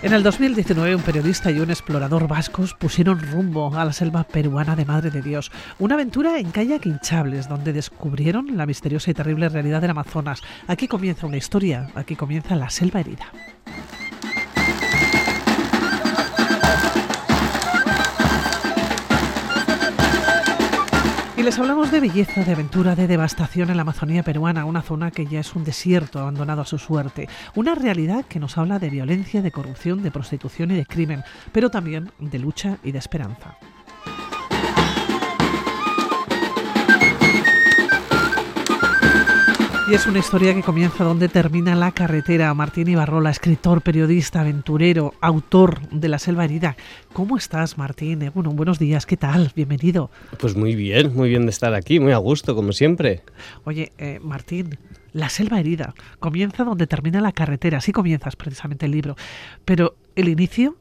En el 2019 un periodista y un explorador vascos pusieron rumbo a la selva peruana de Madre de Dios, una aventura en kayak hinchables donde descubrieron la misteriosa y terrible realidad del Amazonas. Aquí comienza una historia, aquí comienza la selva herida. Y les hablamos de belleza, de aventura, de devastación en la Amazonía peruana, una zona que ya es un desierto abandonado a su suerte, una realidad que nos habla de violencia, de corrupción, de prostitución y de crimen, pero también de lucha y de esperanza. Y es una historia que comienza donde termina la carretera. Martín Ibarrola, escritor, periodista, aventurero, autor de La Selva Herida. ¿Cómo estás, Martín? Eh, bueno, buenos días, ¿qué tal? Bienvenido. Pues muy bien, muy bien de estar aquí, muy a gusto, como siempre. Oye, eh, Martín, La Selva Herida comienza donde termina la carretera. Así comienzas precisamente el libro. Pero el inicio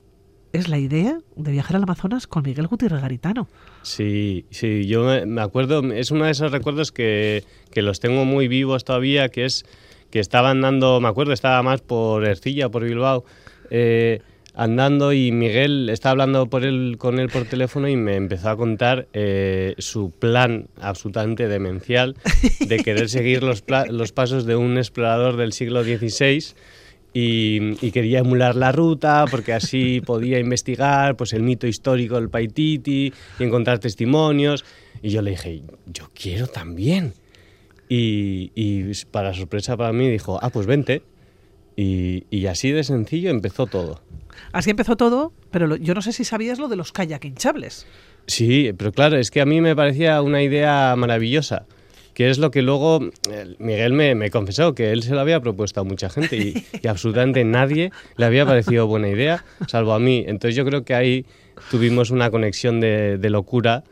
es la idea de viajar al Amazonas con Miguel Gutiérrez Garitano. Sí, sí, yo me acuerdo, es uno de esos recuerdos que, que, los tengo muy vivos todavía, que es que estaba andando, me acuerdo, estaba más por Ercilla, por Bilbao, eh, andando y Miguel estaba hablando por él, con él por teléfono y me empezó a contar eh, su plan absolutamente demencial de querer seguir los, los pasos de un explorador del siglo XVI y, quería emular la ruta porque así podía investigar pues el mito histórico del Paititi y encontrar testimonios. Y yo le dije, yo quiero también. Y, para sorpresa para mí dijo, ah, pues vente. Y, así de sencillo empezó todo. Así empezó todo, pero yo no sé si sabías lo de los kayak hinchables. Sí, pero claro, es que a mí me parecía una idea maravillosa que es lo que luego eh, Miguel me, confesó, que él se lo había propuesto a mucha gente y, absolutamente nadie le había parecido buena idea, salvo a mí. Entonces yo creo que ahí tuvimos una conexión de, locura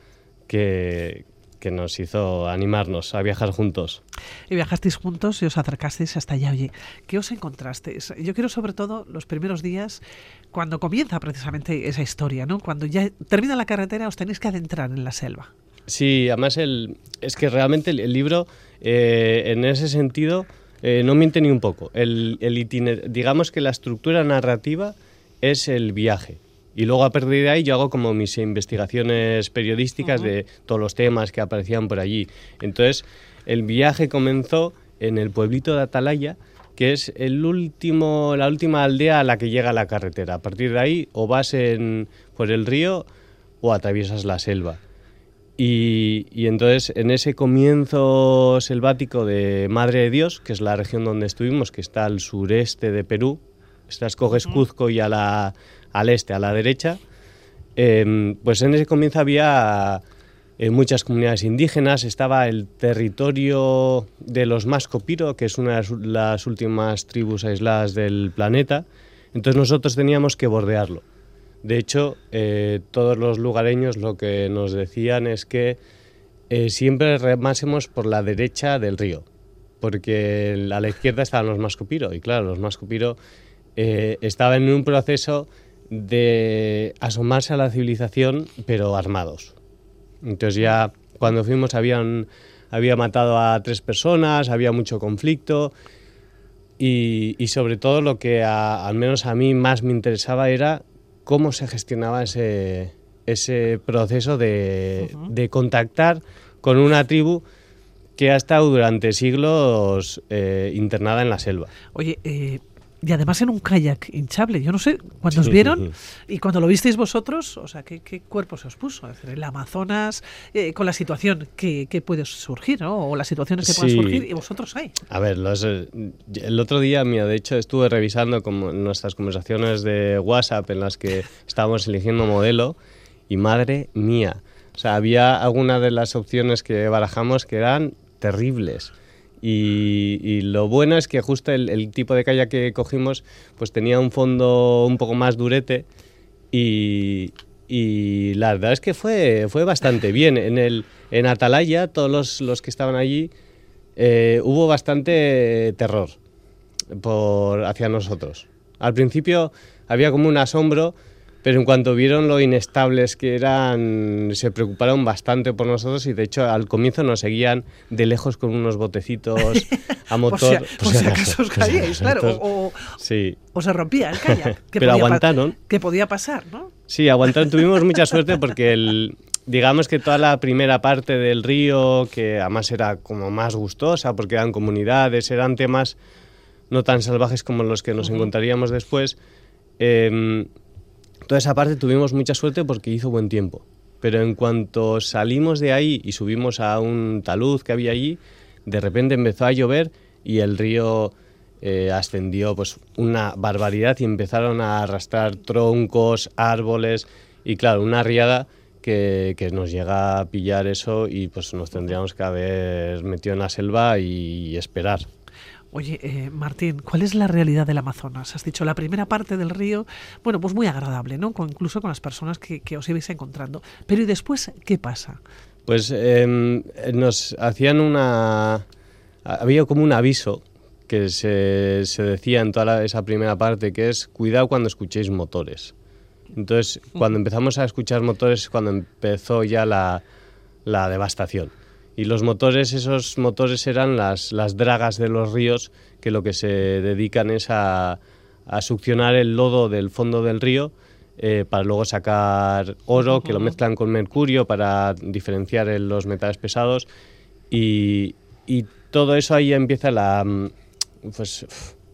que, que nos hizo animarnos a viajar juntos. Y viajasteis juntos y os acercasteis hasta allá. Oye, ¿qué os encontrasteis? Yo quiero sobre todo los primeros días, cuando comienza precisamente esa historia, ¿no? Cuando ya termina la carretera, os tenéis que adentrar en la selva. Sí, además el, es que realmente el, libro, eh, en ese sentido, eh, no miente ni un poco. El, el digamos que la estructura narrativa es el viaje. Y luego a partir de ahí yo hago como mis investigaciones periodísticas de todos los temas que aparecían por allí. Entonces, el viaje comenzó en el pueblito de Atalaya, que es el último, la última aldea a la que llega la carretera. A partir de ahí o vas en, por el río o atraviesas la selva. Y, entonces en ese comienzo selvático de Madre de Dios, que es la región donde estuvimos, que está al sureste de Perú, estás coges Cuzco y a la, al este, a la derecha, em, pues en ese comienzo había eh, muchas comunidades indígenas, estaba el territorio de los Mascopiro, que es una de las últimas tribus aisladas del planeta, entonces nosotros teníamos que bordearlo. De hecho, eh, todos los lugareños lo que nos decían es que eh, siempre remásemos por la derecha del río, porque a la izquierda estaban los Mascopiro, y claro, los Mascopiro eh, estaban en un proceso de asomarse a la civilización, pero armados. Entonces ya cuando fuimos habían, había matado a tres personas, había mucho conflicto, y, sobre todo lo que al menos a mí más me interesaba era cómo se gestionaba ese, ese proceso de, de, contactar con una tribu que ha estado durante siglos eh, internada en la selva. Oye, eh, y además en un kayak hinchable. Yo no sé, cuando os vieron y cuando lo visteis vosotros, o sea, ¿qué, cuerpo se os puso? Es decir, el Amazonas, eh, con la situación que, puede surgir, ¿no? O las situaciones que pueden surgir, y vosotros hay. A ver, eh, el otro día, mira, de hecho, estuve revisando como nuestras conversaciones de WhatsApp en las que estábamos eligiendo modelo, y madre mía, o sea, había algunas de las opciones que barajamos que eran terribles. Y, lo bueno es que justo el, tipo de calle que cogimos pues tenía un fondo un poco más durete y, la verdad es que fue, fue bastante bien. En, el, en Atalaya, todos los, que estaban allí, eh, hubo bastante terror por, hacia nosotros. Al principio había como un asombro pero en cuanto vieron lo inestables que eran, se preocuparon bastante por nosotros y de hecho al comienzo nos seguían de lejos con unos botecitos a motor. por si, acaso os caíais, claro, o, sí. o, se rompía el kayak. Que pero aguantaron. Que podía pasar, ¿no? Sí, aguantaron. Tuvimos mucha suerte porque el, digamos que toda la primera parte del río, que además era como más gustosa porque eran comunidades, eran temas no tan salvajes como los que nos encontraríamos después. Eh, Toda esa parte tuvimos mucha suerte porque hizo buen tiempo. Pero en cuanto salimos de ahí y subimos a un talud que había allí, de repente empezó a llover y el río eh, ascendió pues una barbaridad y empezaron a arrastrar troncos, árboles y claro, una riada que, que, nos llega a pillar eso y pues nos tendríamos que haber metido en la selva y esperar. Oye, eh, Martín, ¿cuál es la realidad del Amazonas? Has dicho la primera parte del río, bueno, pues muy agradable, ¿no? incluso con las personas que, os ibais encontrando. Pero ¿y después qué pasa? Pues em, nos hacían una... Había como un aviso que se, decía en toda esa primera parte, que es cuidado cuando escuchéis motores. Entonces, cuando empezamos a escuchar motores es cuando empezó ya la, la devastación. Y los motores, esos motores eran las, las dragas de los ríos que lo que se dedican es a, a succionar el lodo del fondo del río eh, para luego sacar oro, que lo mezclan con mercurio para diferenciar los metales pesados. Y, y, todo eso ahí empieza la, pues,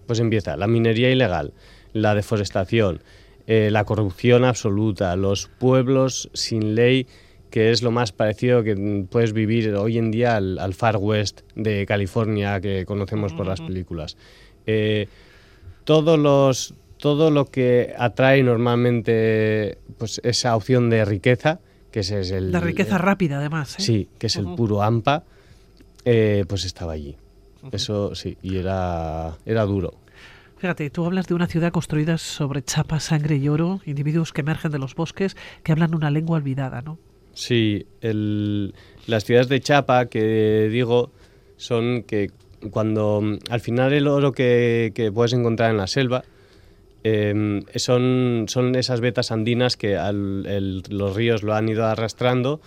pues empieza la minería ilegal, la deforestación, eh, la corrupción absoluta, los pueblos sin ley que es lo más parecido que puedes vivir hoy en día al, Far West de California que conocemos por las películas. Eh, todos los, todo lo que atrae normalmente pues, esa opción de riqueza, que es, el... La riqueza rápida, además. ¿eh? Sí, que es el puro AMPA, eh, pues estaba allí. Eso sí, y era, era duro. Fíjate, tú hablas de una ciudad construida sobre chapa, sangre y oro, individuos que emergen de los bosques, que hablan una lengua olvidada, ¿no? Sí, el, las ciudades de chapa que digo son que cuando al final el oro que, puedes encontrar en la selva em, son, son esas vetas andinas que los ríos lo han ido arrastrando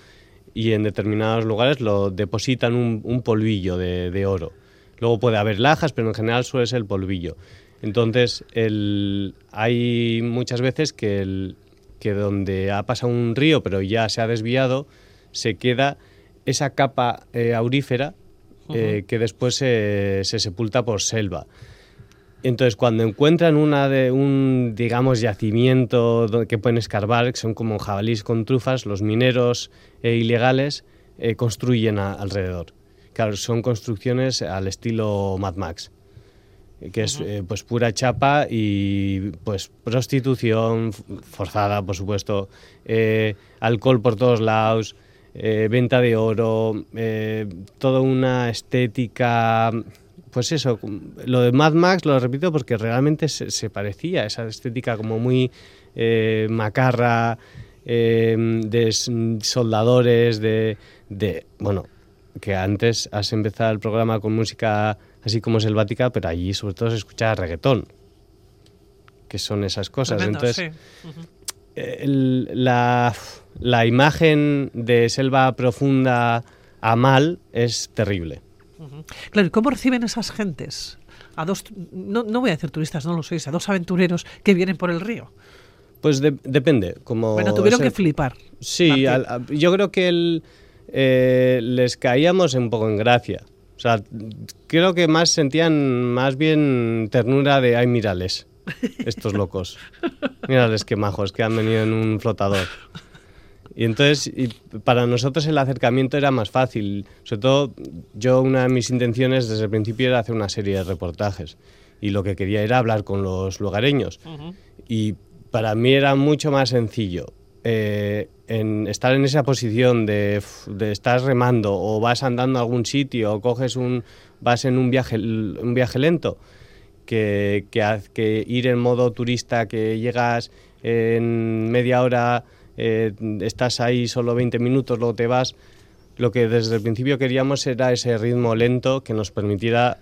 y en determinados lugares lo depositan un, polvillo de, de, oro. Luego puede haber lajas, pero en general suele ser el polvillo. Entonces, el, hay muchas veces que el, que donde ha pasado un río pero ya se ha desviado, se queda esa capa eh, aurífera eh, que después se, sepulta por selva. Entonces, cuando encuentran una de un, digamos, yacimiento que pueden escarbar, que son como jabalís con trufas, los mineros eh, ilegales construyen alrededor. Claro, son construcciones al estilo Mad Max que es eh, pues pura chapa y pues prostitución forzada, por supuesto, eh, alcohol por todos lados, eh, venta de oro, toda una estética, pues eso, lo de Mad Max lo repito porque realmente se, parecía, esa estética como muy macarra, de soldadores, de, de, bueno, que antes has empezado el programa con música así como selvática, pero allí sobre todo se escucha reggaetón, que son esas cosas. Entonces, la, la, imagen de selva profunda a mal es terrible. Claro, ¿y cómo reciben esas gentes? A dos, no, no voy a decir turistas, no lo sois, a dos aventureros que vienen por el río. Pues depende. Como bueno, tuvieron que flipar. Sí, yo creo que el, eh, les caíamos un poco en gracia. O sea, creo que más sentían más bien ternura de, ay, mírales, estos locos. Mírales qué majos, que han venido en un flotador. Y entonces, para nosotros el acercamiento era más fácil. Sobre todo, yo una de mis intenciones desde el principio era hacer una serie de reportajes. Y lo que quería era hablar con los lugareños. Y para mí era mucho más sencillo eh, en estar en esa posición de, de, estar remando o vas andando a algún sitio o coges un vas en un viaje un viaje lento que, que, que ir en modo turista que llegas en media hora eh, estás ahí solo 20 minutos luego te vas. Lo que desde el principio queríamos era ese ritmo lento que nos permitiera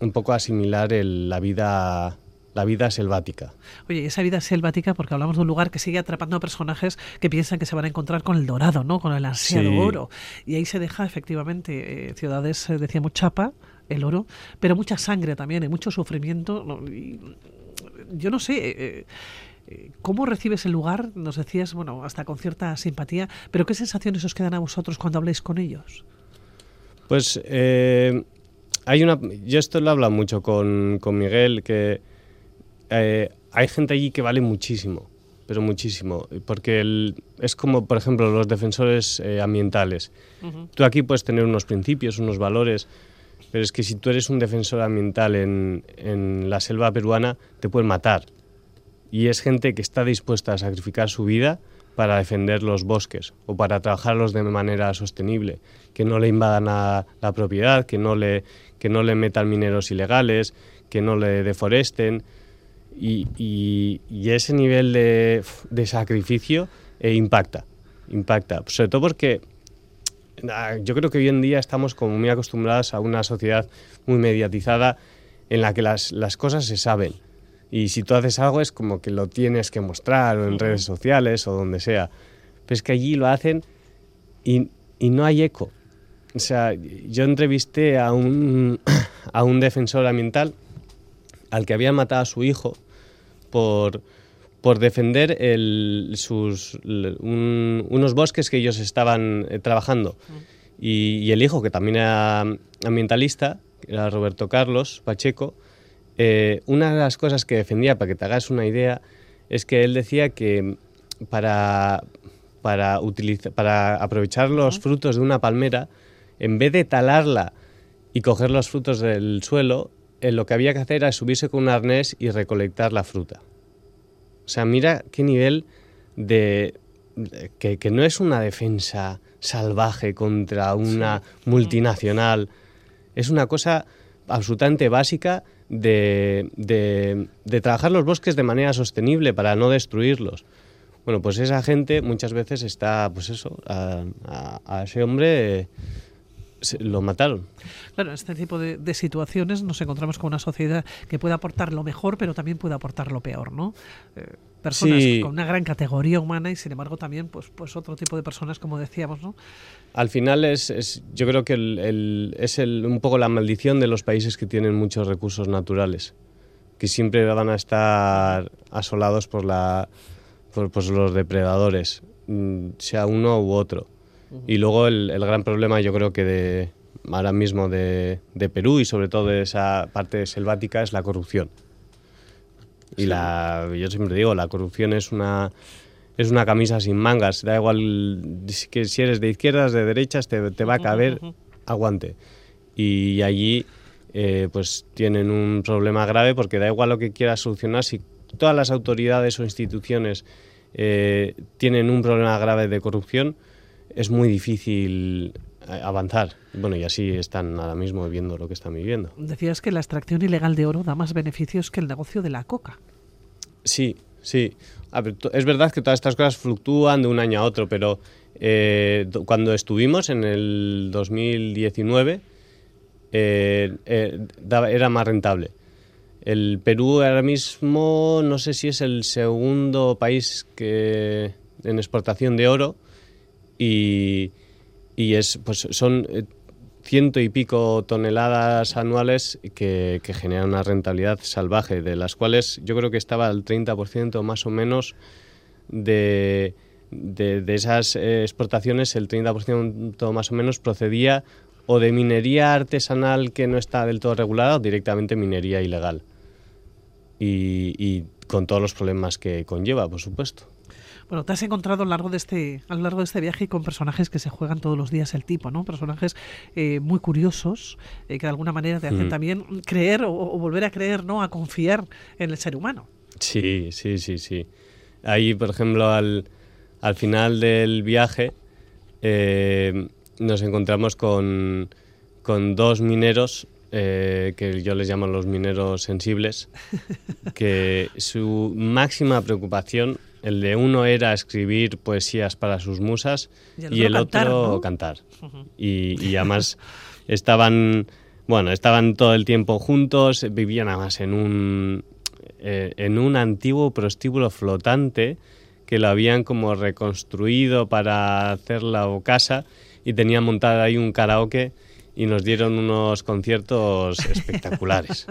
un poco asimilar la vida la vida selvática. Oye, esa vida selvática, porque hablamos de un lugar que sigue atrapando a personajes que piensan que se van a encontrar con el dorado, ¿no? Con el ansiado oro. Y ahí se deja, efectivamente, eh, ciudades, eh, decíamos, chapa, el oro, pero mucha sangre también y mucho sufrimiento. yo no sé. Eh, ¿Cómo recibes el lugar? Nos decías, bueno, hasta con cierta simpatía, pero ¿qué sensaciones os quedan a vosotros cuando habléis con ellos? Pues hay una. Yo esto lo he hablado mucho con, con Miguel, que eh, hay gente allí que vale muchísimo, pero muchísimo, porque es como, por ejemplo, los defensores eh, ambientales. Tú aquí puedes tener unos principios, unos valores, pero es que si tú eres un defensor ambiental en, en la selva peruana, te pueden matar. Y es gente que está dispuesta a sacrificar su vida para defender los bosques o para trabajarlos de manera sostenible, que no le invadan a la propiedad, que no le, que no le metan mineros ilegales, que no le deforesten. Y, ese nivel de, sacrificio eh, impacta, impacta. Sobre todo porque ah, yo creo que hoy en día estamos como muy acostumbrados a una sociedad muy mediatizada en la que las, cosas se saben. Y si tú haces algo es como que lo tienes que mostrar o en redes sociales o donde sea. Pero es que allí lo hacen y, y no hay eco. O sea, yo entrevisté a un, a un defensor ambiental al que habían matado a su hijo por, por defender sus, unos bosques que ellos estaban eh, trabajando. Y, el hijo, que también era ambientalista, era Roberto Carlos Pacheco, eh, una de las cosas que defendía, para que te hagas una idea, es que él decía que para, para, para aprovechar los frutos de una palmera, en vez de talarla y coger los frutos del suelo, lo que había que hacer era subirse con un arnés y recolectar la fruta. O sea, mira qué nivel de... que, no es una defensa salvaje contra una multinacional, es una cosa absolutamente básica de, de, trabajar los bosques de manera sostenible para no destruirlos. Bueno, pues esa gente muchas veces está, pues eso, a, a ese hombre lo mataron. Claro, en este tipo de, situaciones nos encontramos con una sociedad que puede aportar lo mejor, pero también puede aportar lo peor, ¿no? Eh, personas con una gran categoría humana y sin embargo también pues, pues otro tipo de personas, como decíamos, ¿no? Al final es, yo creo que es un poco la maldición de los países que tienen muchos recursos naturales, que siempre van a estar asolados por, la, por pues, los depredadores, mm, sea uno u otro. Y luego el, gran problema yo creo que de, ahora mismo de, Perú y sobre todo de esa parte selvática es la corrupción. Y la, yo siempre digo, la corrupción es una, es una camisa sin mangas. Da igual que si eres de izquierdas, de derechas, te, va a caber aguante. Y allí eh, pues tienen un problema grave porque da igual lo que quieras solucionar, si todas las autoridades o instituciones eh, tienen un problema grave de corrupción, es muy difícil eh, avanzar. Bueno, y así están ahora mismo viviendo lo que están viviendo. Decías que la extracción ilegal de oro da más beneficios que el negocio de la coca. Sí, sí. es verdad que todas estas cosas fluctúan de un año a otro, pero eh, cuando estuvimos en el 2019 eh, era más rentable. El Perú ahora mismo no sé si es el segundo país que en exportación de oro y, es, pues son eh, ciento y pico toneladas anuales que, generan una rentabilidad salvaje, de las cuales yo creo que estaba el 30% más o menos de, de, esas eh, exportaciones, el 30% más o menos procedía o de minería artesanal que no está del todo regulada o directamente minería ilegal. y con todos los problemas que conlleva, por supuesto. Bueno, te has encontrado a lo largo de este, a lo largo de este viaje con personajes que se juegan todos los días el tipo, ¿no? Personajes eh, muy curiosos eh, que de alguna manera te hacen mm. también creer o, volver a creer, ¿no? A confiar en el ser humano. Sí, sí, sí, sí. Ahí, por ejemplo, al, al final del viaje eh, nos encontramos con, con dos mineros que yo les llamo los mineros sensibles, que su máxima preocupación el de uno era escribir poesías para sus musas y el, otro cantar. y, además estaban, bueno, estaban todo el tiempo juntos, vivían además en un, eh, en un antiguo prostíbulo flotante que lo habían como reconstruido para hacer la casa y tenían montado ahí un karaoke y nos dieron unos conciertos espectaculares.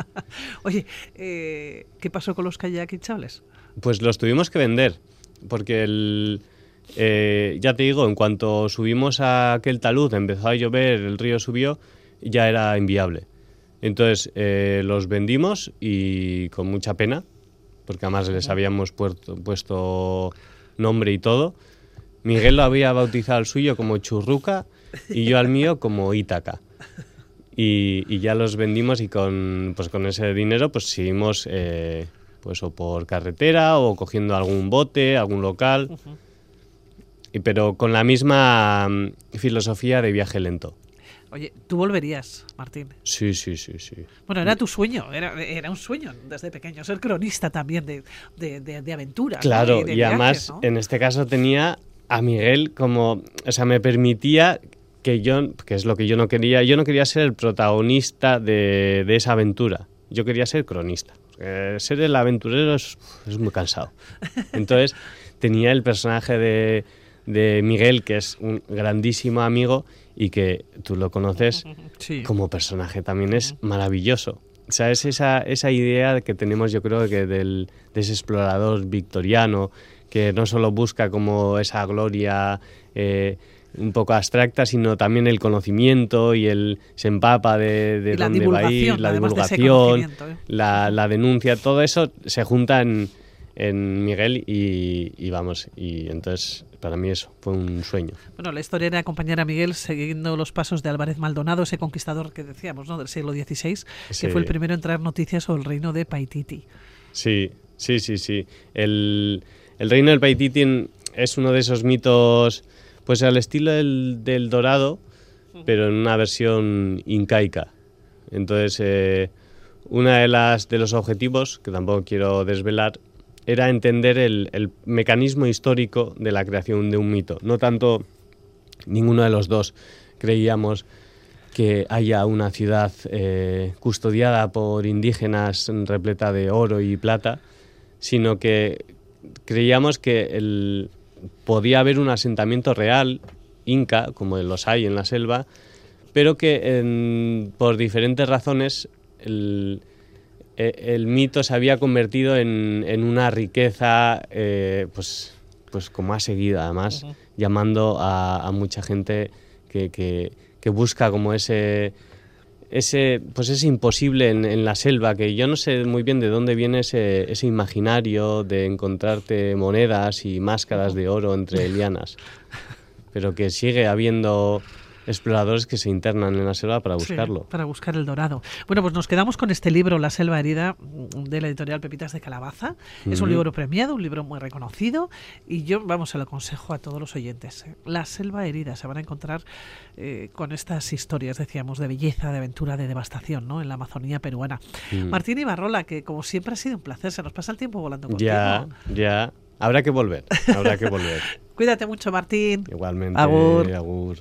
Oye, eh, ¿qué pasó con los kayak hinchables? Pues los tuvimos que vender, porque el, eh, ya te digo, en cuanto subimos a aquel talud, empezó a llover, el río subió, ya era inviable. Entonces eh, los vendimos y con mucha pena, porque además les habíamos puesto nombre y todo. Miguel lo había bautizado al suyo como Churruca y yo al mío como Ítaca. Y, ya los vendimos y con, pues con ese dinero pues seguimos eh, pues o por carretera o cogiendo algún bote, algún local, y, pero con la misma mm, filosofía de viaje lento. Oye, ¿tú volverías, Martín? Sí, sí, sí, sí. Bueno, era tu sueño, era, era un sueño desde pequeño, ser cronista también de, de, de, aventuras. Claro, y, además en este caso tenía a Miguel como, o sea, me permitía que yo, que es lo que yo no quería, yo no quería ser el protagonista de, de esa aventura, yo quería ser cronista. ser el aventurero es, muy cansado. Entonces tenía el personaje de, de, Miguel, que es un grandísimo amigo y que tú lo conoces como personaje también es maravilloso. O sea, es esa, esa idea que tenemos yo creo que del, de ese explorador victoriano que no solo busca como esa gloria eh, un poco abstracta, sino también el conocimiento y el se empapa de, dónde va a ir, la divulgación, ¿eh? la, denuncia, todo eso se junta en, Miguel y, vamos, y entonces para mí eso fue un sueño. Bueno, la historia era acompañar a Miguel siguiendo los pasos de Álvarez Maldonado, ese conquistador que decíamos, ¿no? del siglo XVI, que fue el primero en traer noticias sobre el reino de Paititi. Sí, sí, sí, sí. El, el reino del Paititi es uno de esos mitos pues al estilo del, dorado, pero en una versión incaica. Entonces, eh, una de las de los objetivos, que tampoco quiero desvelar, era entender el, mecanismo histórico de la creación de un mito. No tanto ninguno de los dos creíamos que haya una ciudad eh, custodiada por indígenas repleta de oro y plata, sino que creíamos que el, podía haber un asentamiento real inca, como los hay en la selva, pero que por diferentes razones el, e, mito se había convertido en, una riqueza, eh, pues, pues como ha seguido además, llamando a, mucha gente que, busca como ese ese, pues es imposible en, la selva, que yo no sé muy bien de dónde viene ese, ese imaginario de encontrarte monedas y máscaras de oro entre lianas, pero que sigue habiendo exploradores que se internan en la selva para buscarlo. para buscar el dorado. Bueno, pues nos quedamos con este libro, La selva herida, de la editorial Pepitas de Calabaza. Es un libro premiado, un libro muy reconocido y yo, vamos, se lo aconsejo a todos los oyentes. ¿eh? La selva herida, se van a encontrar eh, con estas historias, decíamos, de belleza, de aventura, de devastación, ¿no? En la Amazonía peruana. Mm. Martín Ibarrola, que como siempre ha sido un placer, se nos pasa el tiempo volando contigo. Ya, ya. Habrá que volver, habrá que volver. Cuídate mucho, Martín. Igualmente. Agur.